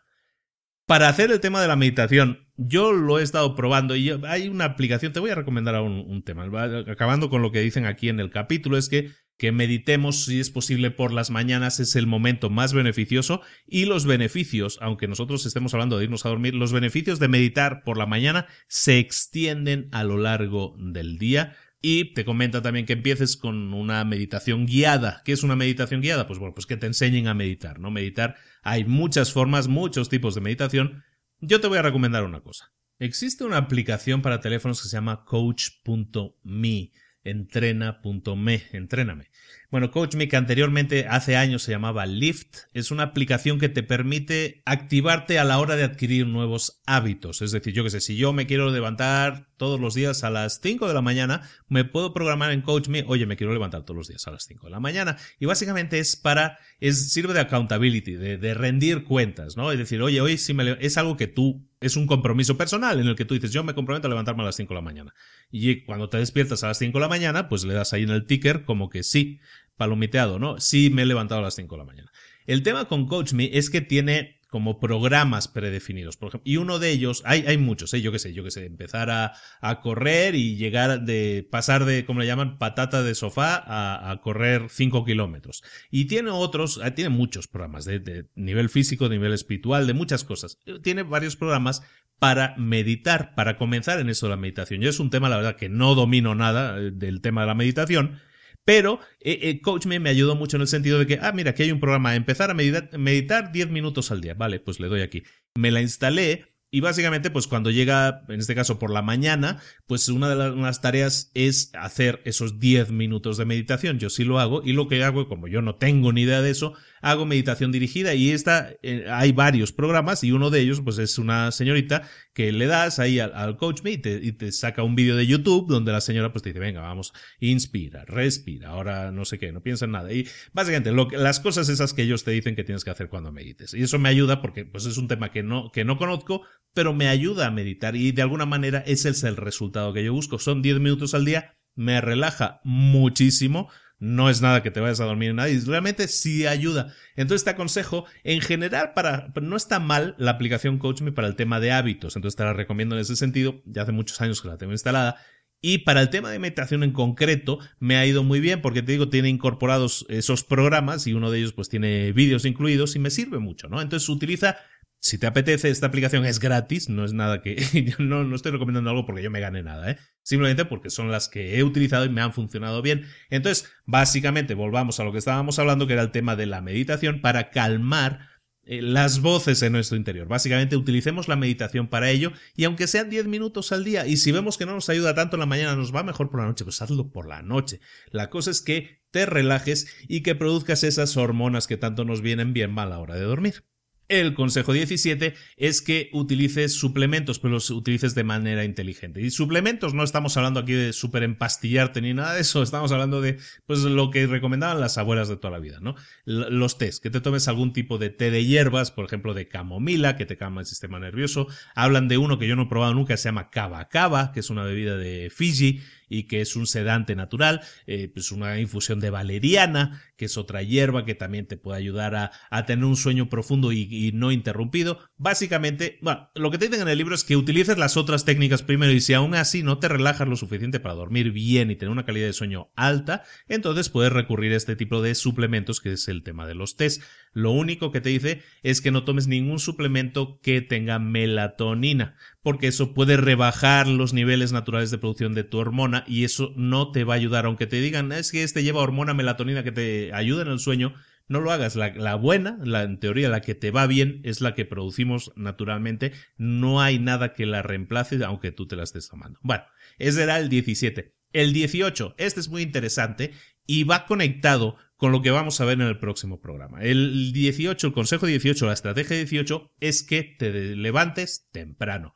Para hacer el tema de la meditación, yo lo he estado probando y hay una aplicación, te voy a recomendar un, tema, acabando con lo que dicen aquí en el capítulo, es que que meditemos si es posible por las mañanas es el momento más beneficioso y los beneficios, aunque nosotros estemos hablando de irnos a dormir, los beneficios de meditar por la mañana se extienden a lo largo del día. Y te comenta también que empieces con una meditación guiada. ¿Qué es una meditación guiada? Pues bueno, pues que te enseñen a meditar, ¿no? Meditar, hay muchas formas, muchos tipos de meditación. Yo te voy a recomendar una cosa. Existe una aplicación para teléfonos que se llama coach.me entrena.me, entréname. Bueno, CoachMe, que anteriormente hace años se llamaba Lift, es una aplicación que te permite activarte a la hora de adquirir nuevos hábitos. Es decir, yo que sé, si yo me quiero levantar todos los días a las 5 de la mañana, me puedo programar en CoachMe, oye, me quiero levantar todos los días a las 5 de la mañana. Y básicamente es para, es, sirve de accountability, de, de rendir cuentas, ¿no? Es decir, oye, hoy sí me, es algo que tú, es un compromiso personal en el que tú dices, yo me comprometo a levantarme a las 5 de la mañana. Y cuando te despiertas a las 5 de la mañana, pues le das ahí en el ticker como que sí palomiteado, ¿no? Sí me he levantado a las 5 de la mañana. El tema con CoachMe es que tiene como programas predefinidos. Por ejemplo, y uno de ellos, hay, hay muchos, ¿eh? yo qué sé, yo qué sé, empezar a, a, correr y llegar de, pasar de, como le llaman, patata de sofá a, a correr 5 kilómetros. Y tiene otros, eh, tiene muchos programas de, de, nivel físico, de nivel espiritual, de muchas cosas. Tiene varios programas para meditar, para comenzar en eso de la meditación. Yo es un tema, la verdad, que no domino nada eh, del tema de la meditación, pero eh, eh, me ayudó mucho en el sentido de que, ah, mira, aquí hay un programa, empezar a meditar, meditar 10 minutos al día. Vale, pues le doy aquí. Me la instalé Y básicamente, pues cuando llega, en este caso por la mañana, pues una de las, tareas es hacer esos 10 minutos de meditación. Yo sí lo hago y lo que hago, como yo no tengo ni idea de eso, hago meditación dirigida y esta, eh, hay varios programas y uno de ellos pues es una señorita que le das ahí al, coach me y te, saca un vídeo de YouTube donde la señora pues te dice, venga, vamos, inspira, respira, ahora no sé qué, no piensa en nada. Y básicamente lo las cosas esas que ellos te dicen que tienes que hacer cuando medites. Y eso me ayuda porque pues es un tema que no, que no conozco, pero me ayuda a meditar y de alguna manera ese es el resultado que yo busco. Son 10 minutos al día, me relaja muchísimo, no es nada que te vayas a dormir en nada y realmente sí ayuda. Entonces te aconsejo, en general, para, no está mal la aplicación CoachMe para el tema de hábitos, entonces te la recomiendo en ese sentido, ya hace muchos años que la tengo instalada. Y para el tema de meditación en concreto, me ha ido muy bien porque te digo, tiene incorporados esos programas y uno de ellos pues tiene vídeos incluidos y me sirve mucho, ¿no? Entonces utiliza si te apetece, esta aplicación es gratis, no es nada que. <laughs> yo no, no, estoy recomendando algo porque yo me gane nada, ¿eh? Simplemente porque son las que he utilizado y me han funcionado bien. Entonces, básicamente, volvamos a lo que estábamos hablando, que era el tema de la meditación para calmar eh, las voces en nuestro interior. Básicamente, utilicemos la meditación para ello y aunque sean 10 minutos al día, y si vemos que no nos ayuda tanto en la mañana, nos va mejor por la noche, pues hazlo por la noche. La cosa es que te relajes y que produzcas esas hormonas que tanto nos vienen bien mal a la hora de dormir. El consejo 17 es que utilices suplementos, pero los utilices de manera inteligente. Y suplementos no estamos hablando aquí de súper empastillarte ni nada de eso, estamos hablando de pues lo que recomendaban las abuelas de toda la vida, ¿no? Los tés, que te tomes algún tipo de té de hierbas, por ejemplo de camomila, que te calma el sistema nervioso. Hablan de uno que yo no he probado nunca, se llama cava cava, que es una bebida de Fiji y que es un sedante natural, eh, pues una infusión de valeriana, que es otra hierba que también te puede ayudar a, tener un sueño profundo y, no interrumpido. Básicamente, bueno, lo que te dicen en el libro es que utilices las otras técnicas primero y si aún así no te relajas lo suficiente para dormir bien y tener una calidad de sueño alta, entonces puedes recurrir a este tipo de suplementos que es el tema de los test. Lo único que te dice es que no tomes ningún suplemento que tenga melatonina, porque eso puede rebajar los niveles naturales de producción de tu hormona y eso no te va a ayudar. Aunque te digan, es que este lleva hormona melatonina que te ayuda en el sueño, no lo hagas. La, buena, la, en teoría, la que te va bien, es la que producimos naturalmente. No hay nada que la reemplace, aunque tú te la estés tomando. Bueno, ese era el 17. El 18, este es muy interesante y va conectado con lo que vamos a ver en el próximo programa. El 18, el consejo 18, la estrategia 18 es que te levantes temprano.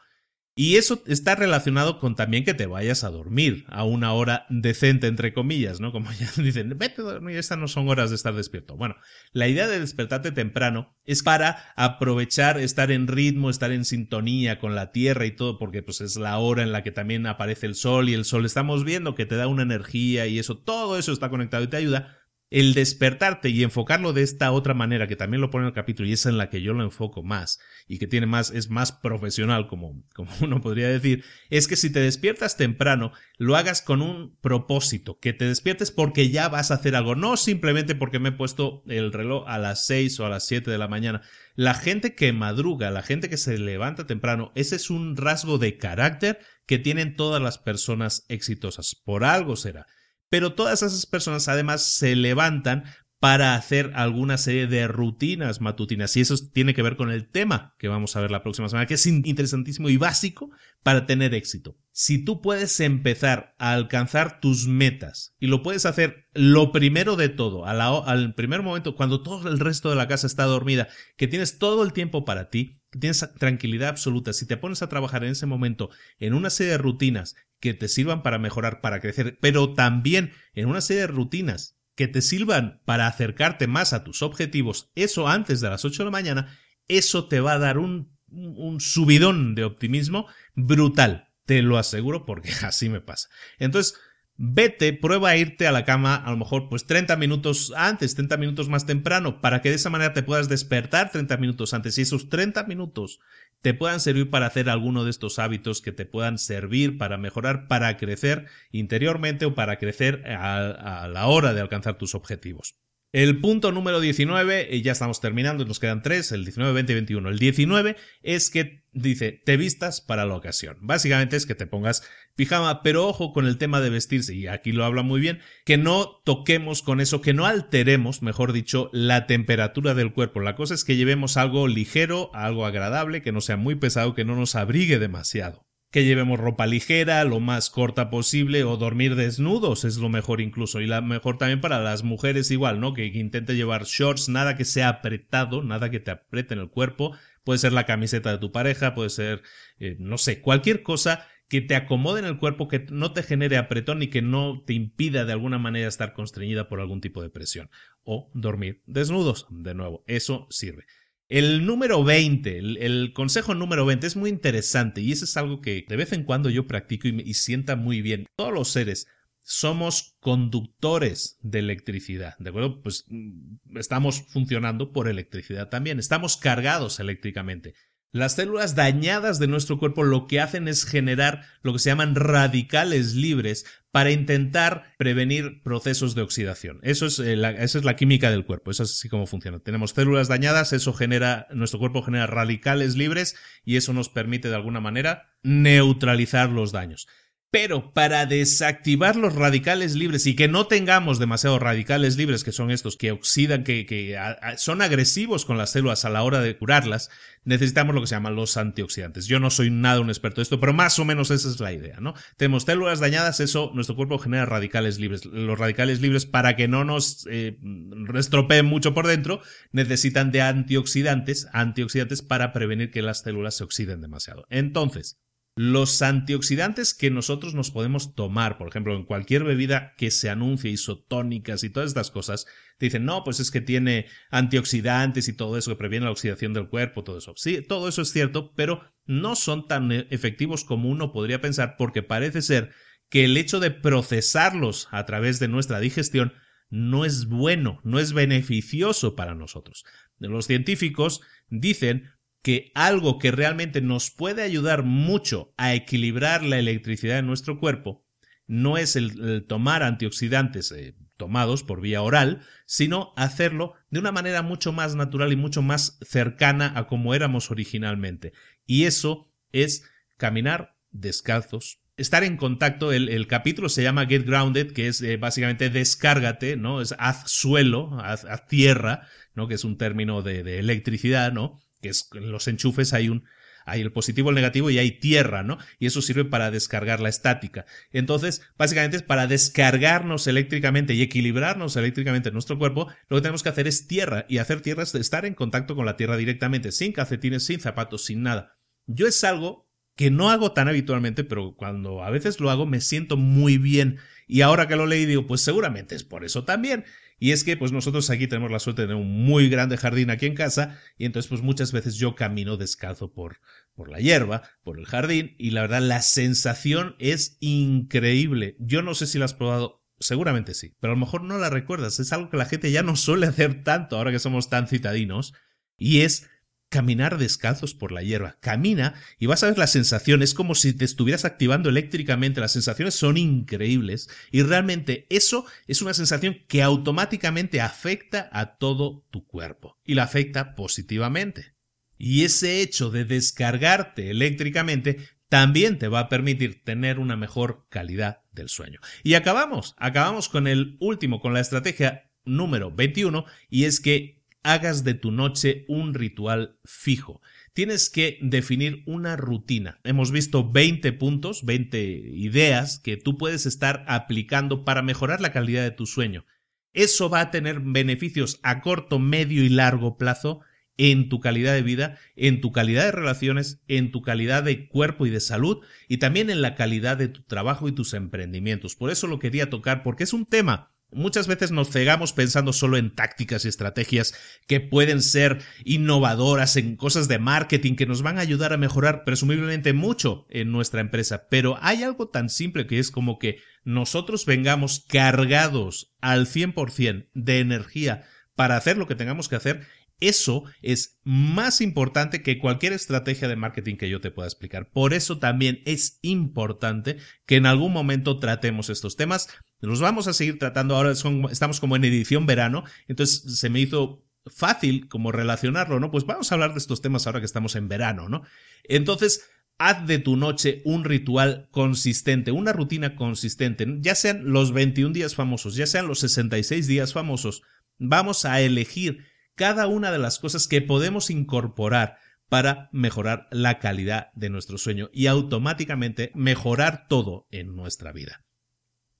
Y eso está relacionado con también que te vayas a dormir a una hora decente, entre comillas, ¿no? Como <laughs> ya dicen, vete a dormir, estas no son horas de estar despierto. Bueno, la idea de despertarte temprano es para aprovechar, estar en ritmo, estar en sintonía con la tierra y todo, porque pues es la hora en la que también aparece el sol y el sol estamos viendo que te da una energía y eso, todo eso está conectado y te ayuda el despertarte y enfocarlo de esta otra manera que también lo pone en el capítulo y es en la que yo lo enfoco más y que tiene más es más profesional como, como <laughs> uno podría decir es que si te despiertas temprano lo hagas con un propósito que te despiertes porque ya vas a hacer algo no simplemente porque me he puesto el reloj a las 6 o a las 7 de la mañana. La gente que madruga la gente que se levanta temprano ese es un rasgo de carácter que tienen todas las personas exitosas. Por algo será pero todas esas personas además se levantan para hacer alguna serie de rutinas matutinas. Y eso tiene que ver con el tema que vamos a ver la próxima semana, que es interesantísimo y básico para tener éxito. Si tú puedes empezar a alcanzar tus metas y lo puedes hacer lo primero de todo, al primer momento, cuando todo el resto de la casa está dormida, que tienes todo el tiempo para ti, tienes tranquilidad absoluta, si te pones a trabajar en ese momento en una serie de rutinas que te sirvan para mejorar, para crecer, pero también en una serie de rutinas que te sirvan para acercarte más a tus objetivos, eso antes de las 8 de la mañana, eso te va a dar un, un subidón de optimismo brutal. Te lo aseguro porque <laughs> así me pasa. Entonces, vete, prueba a irte a la cama a lo mejor pues 30 minutos antes, 30 minutos más temprano, para que de esa manera te puedas despertar 30 minutos antes y esos 30 minutos te puedan servir para hacer alguno de estos hábitos que te puedan servir para mejorar, para crecer interiormente o para crecer a, la hora de alcanzar tus objetivos. El punto número 19, y ya estamos terminando, nos quedan tres, el 19, 20 y 21. El 19 es que dice, te vistas para la ocasión. Básicamente es que te pongas pijama, pero ojo con el tema de vestirse, y aquí lo habla muy bien, que no toquemos con eso, que no alteremos, mejor dicho, la temperatura del cuerpo. La cosa es que llevemos algo ligero, algo agradable, que no sea muy pesado, que no nos abrigue demasiado que llevemos ropa ligera, lo más corta posible, o dormir desnudos es lo mejor incluso. Y la mejor también para las mujeres igual, ¿no? Que, intente llevar shorts, nada que sea apretado, nada que te apriete en el cuerpo. Puede ser la camiseta de tu pareja, puede ser, eh, no sé, cualquier cosa que te acomode en el cuerpo, que no te genere apretón y que no te impida de alguna manera estar constreñida por algún tipo de presión. O dormir desnudos, de nuevo, eso sirve. El número 20, el, consejo número 20 es muy interesante y eso es algo que de vez en cuando yo practico y, y sienta muy bien. Todos los seres somos conductores de electricidad, ¿de acuerdo? Pues mm, estamos funcionando por electricidad también, estamos cargados eléctricamente. Las células dañadas de nuestro cuerpo lo que hacen es generar lo que se llaman radicales libres para intentar prevenir procesos de oxidación. Eso es, eh, la, esa es la química del cuerpo, eso es así como funciona. Tenemos células dañadas, eso genera, nuestro cuerpo genera radicales libres y eso nos permite de alguna manera neutralizar los daños. Pero para desactivar los radicales libres y que no tengamos demasiados radicales libres, que son estos que oxidan, que, son agresivos con las células a la hora de curarlas, necesitamos lo que se llaman los antioxidantes. Yo no soy nada un experto de esto, pero más o menos esa es la idea, ¿no? Tenemos células dañadas, eso, nuestro cuerpo genera radicales libres. Los radicales libres, para que no nos eh, estropeen mucho por dentro, necesitan de antioxidantes, antioxidantes para prevenir que las células se oxiden demasiado. Entonces, los antioxidantes que nosotros nos podemos tomar, por ejemplo, en cualquier bebida que se anuncie, isotónicas y todas estas cosas, dicen, no, pues es que tiene antioxidantes y todo eso que previene la oxidación del cuerpo, todo eso. Sí, todo eso es cierto, pero no son tan efectivos como uno podría pensar porque parece ser que el hecho de procesarlos a través de nuestra digestión no es bueno, no es beneficioso para nosotros. Los científicos dicen que algo que realmente nos puede ayudar mucho a equilibrar la electricidad en nuestro cuerpo no es el, tomar antioxidantes eh, tomados por vía oral, sino hacerlo de una manera mucho más natural y mucho más cercana a como éramos originalmente. Y eso es caminar descalzos. Estar en contacto, el, capítulo se llama Get Grounded, que es eh, básicamente descárgate, ¿no? Es haz suelo, haz, tierra, ¿no? Que es un término de, de electricidad, ¿no? Que en los enchufes hay un hay el positivo, el negativo y hay tierra, ¿no? Y eso sirve para descargar la estática. Entonces, básicamente es para descargarnos eléctricamente y equilibrarnos eléctricamente en nuestro cuerpo, lo que tenemos que hacer es tierra. Y hacer tierra es estar en contacto con la tierra directamente, sin calcetines, sin zapatos, sin nada. Yo es algo que no hago tan habitualmente, pero cuando a veces lo hago me siento muy bien. Y ahora que lo leí digo, pues seguramente es por eso también. Y es que pues nosotros aquí tenemos la suerte de tener un muy grande jardín aquí en casa y entonces pues muchas veces yo camino descalzo por, por la hierba, por el jardín y la verdad la sensación es increíble. Yo no sé si la has probado, seguramente sí, pero a lo mejor no la recuerdas. Es algo que la gente ya no suele hacer tanto ahora que somos tan citadinos y es caminar descalzos por la hierba. Camina y vas a ver la sensación, es como si te estuvieras activando eléctricamente, las sensaciones son increíbles y realmente eso es una sensación que automáticamente afecta a todo tu cuerpo y la afecta positivamente. Y ese hecho de descargarte eléctricamente también te va a permitir tener una mejor calidad del sueño. Y acabamos, acabamos con el último, con la estrategia número 21, y es que hagas de tu noche un ritual fijo. Tienes que definir una rutina. Hemos visto 20 puntos, 20 ideas que tú puedes estar aplicando para mejorar la calidad de tu sueño. Eso va a tener beneficios a corto, medio y largo plazo en tu calidad de vida, en tu calidad de relaciones, en tu calidad de cuerpo y de salud y también en la calidad de tu trabajo y tus emprendimientos. Por eso lo quería tocar porque es un tema Muchas veces nos cegamos pensando solo en tácticas y estrategias que pueden ser innovadoras, en cosas de marketing que nos van a ayudar a mejorar presumiblemente mucho en nuestra empresa. Pero hay algo tan simple que es como que nosotros vengamos cargados al 100% de energía para hacer lo que tengamos que hacer Eso es más importante que cualquier estrategia de marketing que yo te pueda explicar. Por eso también es importante que en algún momento tratemos estos temas. Los vamos a seguir tratando ahora, estamos como en edición verano, entonces se me hizo fácil como relacionarlo, ¿no? Pues vamos a hablar de estos temas ahora que estamos en verano, ¿no? Entonces, haz de tu noche un ritual consistente, una rutina consistente, ya sean los 21 días famosos, ya sean los 66 días famosos, vamos a elegir cada una de las cosas que podemos incorporar para mejorar la calidad de nuestro sueño y automáticamente mejorar todo en nuestra vida.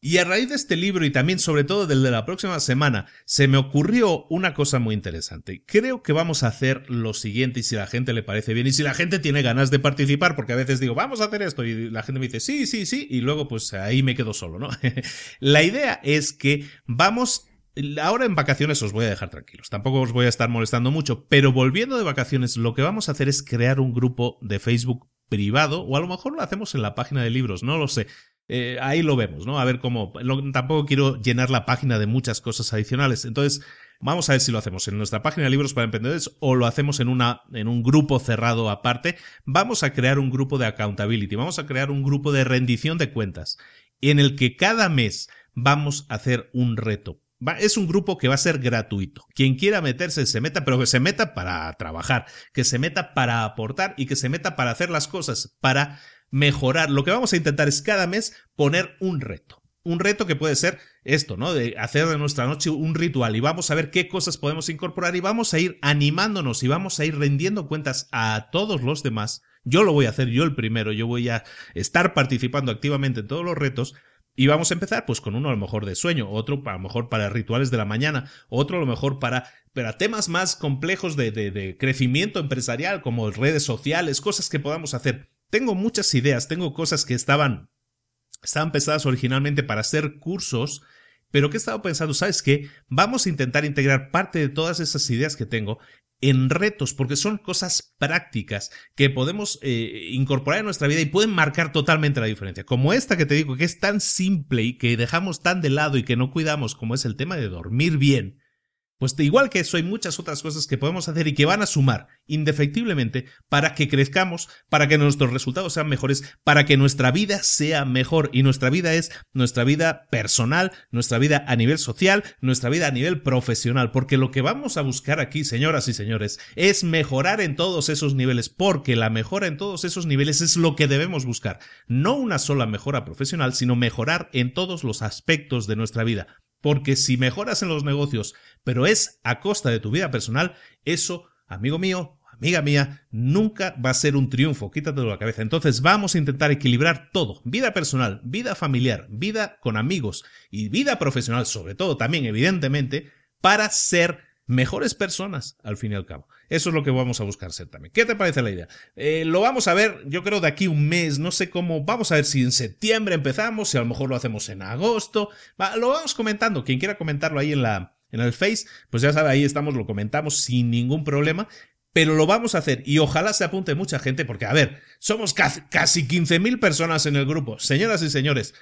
Y a raíz de este libro y también sobre todo del de la próxima semana, se me ocurrió una cosa muy interesante. Creo que vamos a hacer lo siguiente y si la gente le parece bien y si la gente tiene ganas de participar, porque a veces digo, vamos a hacer esto y la gente me dice, sí, sí, sí, y luego pues ahí me quedo solo, ¿no? <laughs> la idea es que vamos Ahora en vacaciones os voy a dejar tranquilos, tampoco os voy a estar molestando mucho, pero volviendo de vacaciones lo que vamos a hacer es crear un grupo de Facebook privado o a lo mejor lo hacemos en la página de libros, no lo sé. Eh, ahí lo vemos, ¿no? A ver cómo. tampoco quiero llenar la página de muchas cosas adicionales. Entonces, vamos a ver si lo hacemos en nuestra página de libros para emprendedores o lo hacemos en, una, en un grupo cerrado aparte. Vamos a crear un grupo de accountability, vamos a crear un grupo de rendición de cuentas en el que cada mes vamos a hacer un reto. Es un grupo que va a ser gratuito. Quien quiera meterse, se meta, pero que se meta para trabajar, que se meta para aportar y que se meta para hacer las cosas, para mejorar. Lo que vamos a intentar es cada mes poner un reto. Un reto que puede ser esto, ¿no? De hacer de nuestra noche un ritual y vamos a ver qué cosas podemos incorporar y vamos a ir animándonos y vamos a ir rendiendo cuentas a todos los demás. Yo lo voy a hacer yo el primero, yo voy a estar participando activamente en todos los retos y vamos a empezar pues con uno a lo mejor de sueño, otro a lo mejor para rituales de la mañana, otro a lo mejor para, para temas más complejos de, de, de crecimiento empresarial como redes sociales, cosas que podamos hacer tengo muchas ideas, tengo cosas que estaban, estaban pensadas originalmente para hacer cursos, pero que he estado pensando, ¿sabes qué? Vamos a intentar integrar parte de todas esas ideas que tengo en retos, porque son cosas prácticas que podemos eh, incorporar en nuestra vida y pueden marcar totalmente la diferencia. Como esta que te digo, que es tan simple y que dejamos tan de lado y que no cuidamos, como es el tema de dormir bien. Pues igual que eso hay muchas otras cosas que podemos hacer y que van a sumar indefectiblemente para que crezcamos, para que nuestros resultados sean mejores, para que nuestra vida sea mejor. Y nuestra vida es nuestra vida personal, nuestra vida a nivel social, nuestra vida a nivel profesional. Porque lo que vamos a buscar aquí, señoras y señores, es mejorar en todos esos niveles. Porque la mejora en todos esos niveles es lo que debemos buscar. No una sola mejora profesional, sino mejorar en todos los aspectos de nuestra vida. Porque si mejoras en los negocios, pero es a costa de tu vida personal, eso, amigo mío, amiga mía, nunca va a ser un triunfo, quítatelo de la cabeza. Entonces vamos a intentar equilibrar todo, vida personal, vida familiar, vida con amigos y vida profesional sobre todo también, evidentemente, para ser mejores personas, al fin y al cabo. Eso es lo que vamos a buscar también. ¿Qué te parece la idea? Eh, lo vamos a ver, yo creo, de aquí un mes, no sé cómo. Vamos a ver si en septiembre empezamos, si a lo mejor lo hacemos en agosto. lo vamos comentando. Quien quiera comentarlo ahí en la. En el Face, pues ya sabe, ahí estamos, lo comentamos sin ningún problema pero lo vamos a hacer y ojalá se apunte mucha gente porque, a ver, somos casi 15.000 personas en el grupo. Señoras y señores,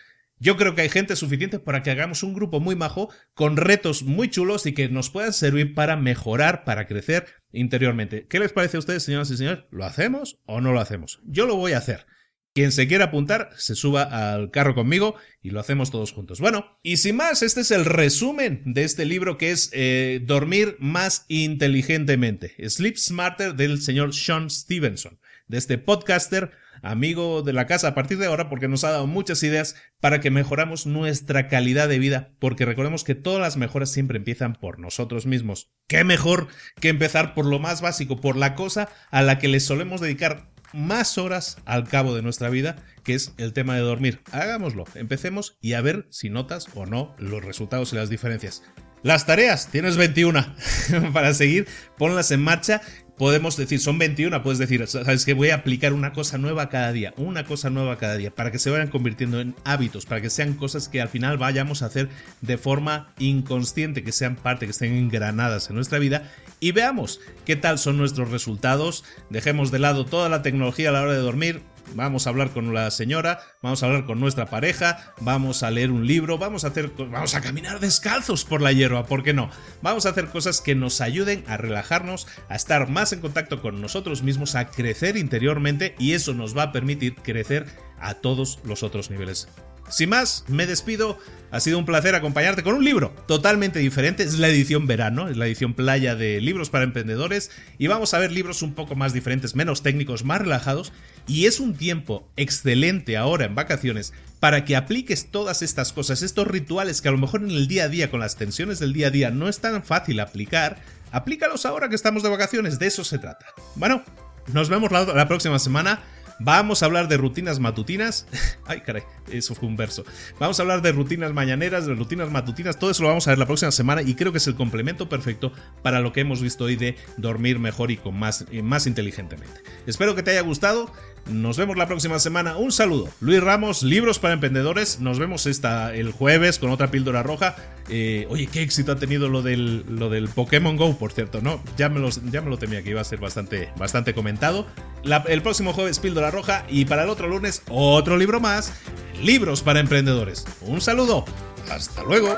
yo creo que hay gente suficiente para que hagamos un grupo muy majo con retos muy chulos y que nos puedan servir para mejorar, para crecer interiormente. ¿Qué les parece a ustedes, señoras y señores? ¿Lo hacemos o no lo hacemos? Yo lo voy a hacer. Quien se quiera apuntar, se suba al carro conmigo y lo hacemos todos juntos. Bueno, y sin más, este es el resumen de este libro que es eh, Dormir más inteligentemente. Sleep Smarter del señor Sean Stevenson, de este podcaster amigo de la casa a partir de ahora porque nos ha dado muchas ideas para que mejoramos nuestra calidad de vida, porque recordemos que todas las mejoras siempre empiezan por nosotros mismos. ¿Qué mejor que empezar por lo más básico, por la cosa a la que le solemos dedicar más horas al cabo de nuestra vida, que es el tema de dormir. Hagámoslo, empecemos y a ver si notas o no los resultados y las diferencias. Las tareas, tienes 21 <laughs> para seguir, ponlas en marcha podemos decir, son 21, puedes decir, sabes que voy a aplicar una cosa nueva cada día, una cosa nueva cada día, para que se vayan convirtiendo en hábitos, para que sean cosas que al final vayamos a hacer de forma inconsciente, que sean parte, que estén engranadas en nuestra vida y veamos qué tal son nuestros resultados. Dejemos de lado toda la tecnología a la hora de dormir, Vamos a hablar con la señora, vamos a hablar con nuestra pareja, vamos a leer un libro, vamos a hacer vamos a caminar descalzos por la hierba, ¿por qué no? Vamos a hacer cosas que nos ayuden a relajarnos, a estar más en contacto con nosotros mismos, a crecer interiormente y eso nos va a permitir crecer a todos los otros niveles sin más, me despido. Ha sido un placer acompañarte con un libro totalmente diferente. Es la edición verano, es la edición playa de libros para emprendedores. Y vamos a ver libros un poco más diferentes, menos técnicos, más relajados. Y es un tiempo excelente ahora en vacaciones para que apliques todas estas cosas, estos rituales que a lo mejor en el día a día, con las tensiones del día a día, no es tan fácil aplicar. Aplícalos ahora que estamos de vacaciones, de eso se trata. Bueno, nos vemos la, la próxima semana. Vamos a hablar de rutinas matutinas. <laughs> Ay, caray, eso fue un verso. Vamos a hablar de rutinas mañaneras, de rutinas matutinas. Todo eso lo vamos a ver la próxima semana y creo que es el complemento perfecto para lo que hemos visto hoy de dormir mejor y con más, más inteligentemente. Espero que te haya gustado. Nos vemos la próxima semana. Un saludo. Luis Ramos, Libros para Emprendedores. Nos vemos esta, el jueves con otra píldora roja. Eh, oye, qué éxito ha tenido lo del, lo del Pokémon Go, por cierto, ¿no? Ya me, ya me lo temía que iba a ser bastante, bastante comentado. el próximo jueves, píldora roja. Y para el otro lunes, otro libro más. Libros para Emprendedores. Un saludo. Hasta luego.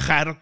viajar